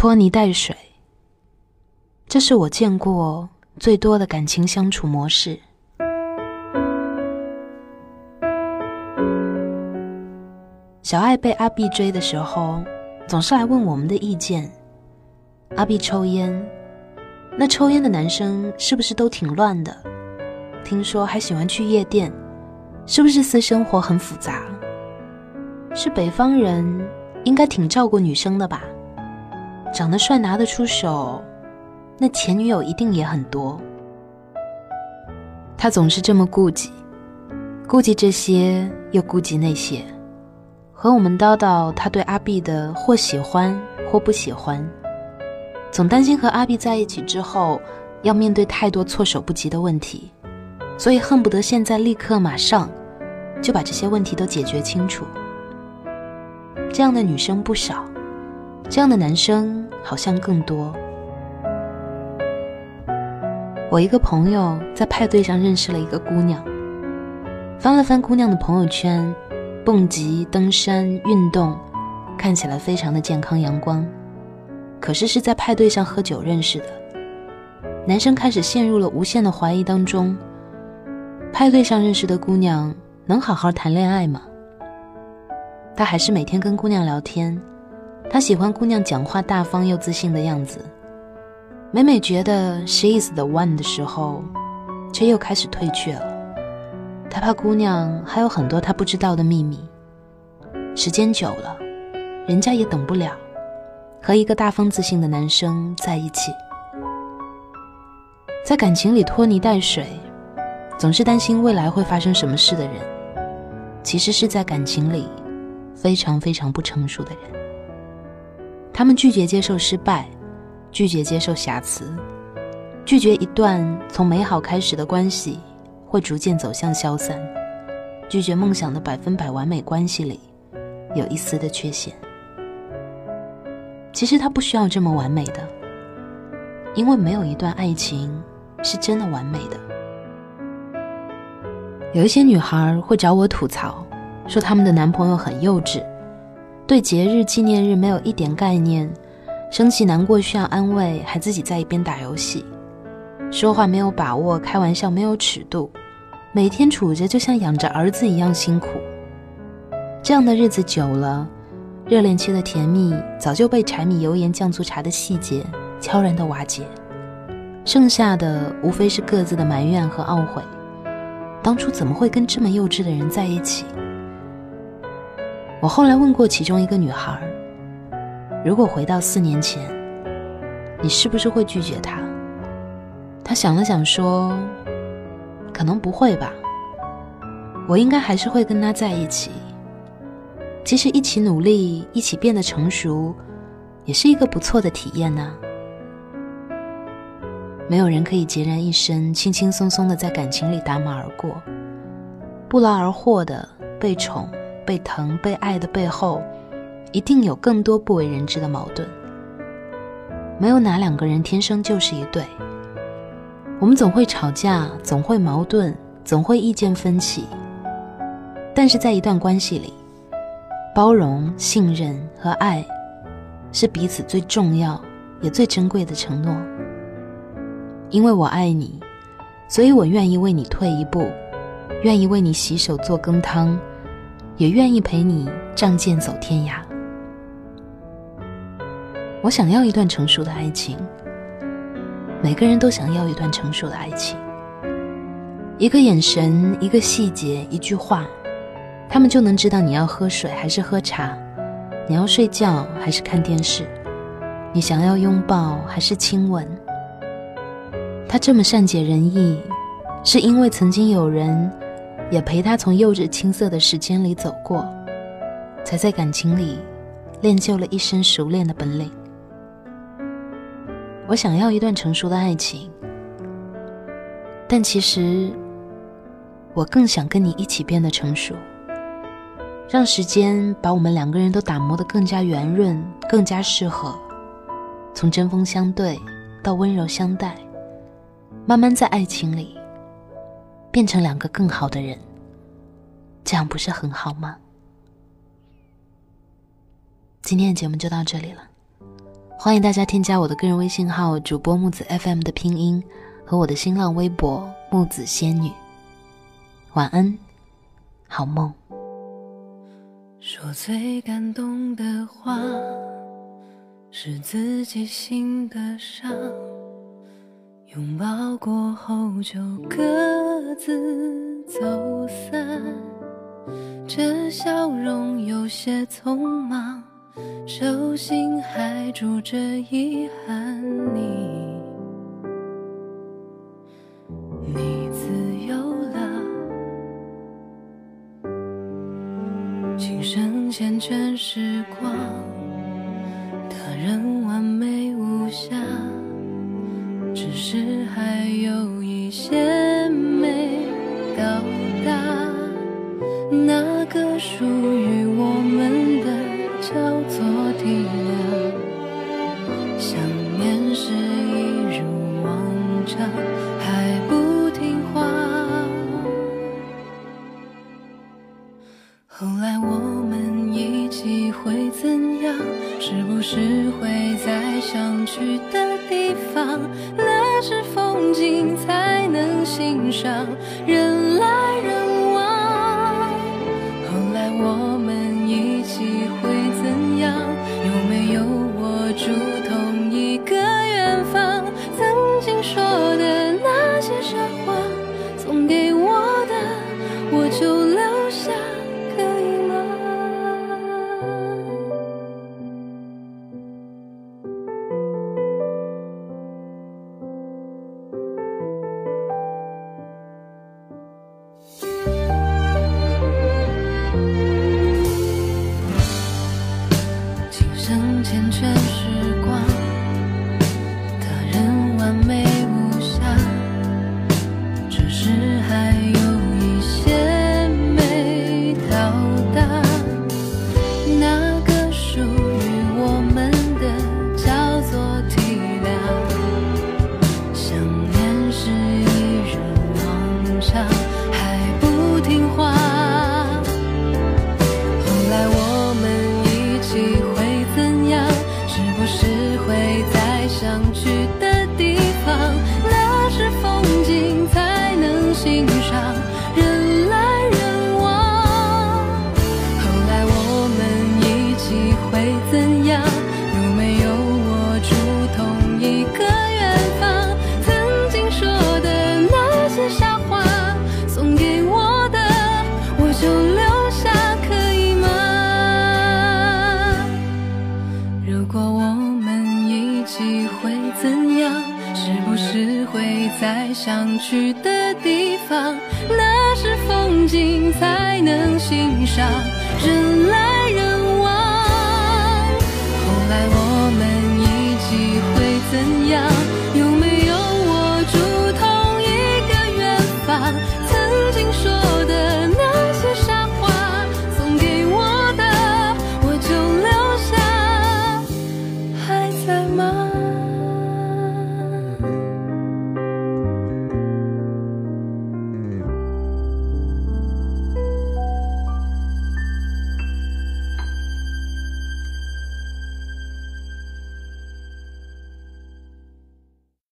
拖泥带水，这是我见过最多的感情相处模式。小爱被阿碧追的时候，总是来问我们的意见。阿碧抽烟，那抽烟的男生是不是都挺乱的？听说还喜欢去夜店，是不是私生活很复杂？是北方人，应该挺照顾女生的吧？长得帅拿得出手，那前女友一定也很多。他总是这么顾忌，顾忌这些又顾及那些，和我们叨叨他对阿碧的或喜欢或不喜欢，总担心和阿碧在一起之后要面对太多措手不及的问题，所以恨不得现在立刻马上就把这些问题都解决清楚。这样的女生不少，这样的男生好像更多。我一个朋友在派对上认识了一个姑娘，翻了翻姑娘的朋友圈，蹦极、登山、运动，看起来非常的健康阳光。可是是在派对上喝酒认识的，男生开始陷入了无限的怀疑当中。派对上认识的姑娘能好好谈恋爱吗？他还是每天跟姑娘聊天，他喜欢姑娘讲话大方又自信的样子。每每觉得 she is the one 的时候，却又开始退却了。他怕姑娘还有很多他不知道的秘密。时间久了，人家也等不了，和一个大方自信的男生在一起。在感情里拖泥带水，总是担心未来会发生什么事的人，其实是在感情里。非常非常不成熟的人，他们拒绝接受失败，拒绝接受瑕疵，拒绝一段从美好开始的关系会逐渐走向消散，拒绝梦想的百分百完美关系里有一丝的缺陷。其实他不需要这么完美的，因为没有一段爱情是真的完美的。有一些女孩会找我吐槽。说他们的男朋友很幼稚，对节日纪念日没有一点概念，生气难过需要安慰，还自己在一边打游戏，说话没有把握，开玩笑没有尺度，每天处着就像养着儿子一样辛苦。这样的日子久了，热恋期的甜蜜早就被柴米油盐酱醋茶的细节悄然的瓦解，剩下的无非是各自的埋怨和懊悔，当初怎么会跟这么幼稚的人在一起？我后来问过其中一个女孩：“如果回到四年前，你是不是会拒绝他？”她想了想说：“可能不会吧，我应该还是会跟他在一起。其实一起努力，一起变得成熟，也是一个不错的体验呢。没有人可以孑然一身，轻轻松松的在感情里打马而过，不劳而获的被宠。”被疼、被爱的背后，一定有更多不为人知的矛盾。没有哪两个人天生就是一对。我们总会吵架，总会矛盾，总会意见分歧。但是在一段关系里，包容、信任和爱，是彼此最重要也最珍贵的承诺。因为我爱你，所以我愿意为你退一步，愿意为你洗手做羹汤。也愿意陪你仗剑走天涯。我想要一段成熟的爱情，每个人都想要一段成熟的爱情。一个眼神，一个细节，一句话，他们就能知道你要喝水还是喝茶，你要睡觉还是看电视，你想要拥抱还是亲吻。他这么善解人意，是因为曾经有人。也陪他从幼稚青涩的时间里走过，才在感情里练就了一身熟练的本领。我想要一段成熟的爱情，但其实我更想跟你一起变得成熟，让时间把我们两个人都打磨得更加圆润、更加适合，从针锋相对到温柔相待，慢慢在爱情里。变成两个更好的人，这样不是很好吗？今天的节目就到这里了，欢迎大家添加我的个人微信号“主播木子 FM” 的拼音和我的新浪微博“木子仙女”。晚安，好梦。说最感动的话，是自己心的伤。拥抱过后就各自走散，这笑容有些匆忙，手心还住着遗憾。你，你自由了，琴声缱绻时光，是还有一些没到达，那个属于我们的叫做体谅。想念是一如往常，心上，人来人往。后来我们一起会怎样？有没有我住天全是。是会在想去的地方，那是风景才能欣赏。人来。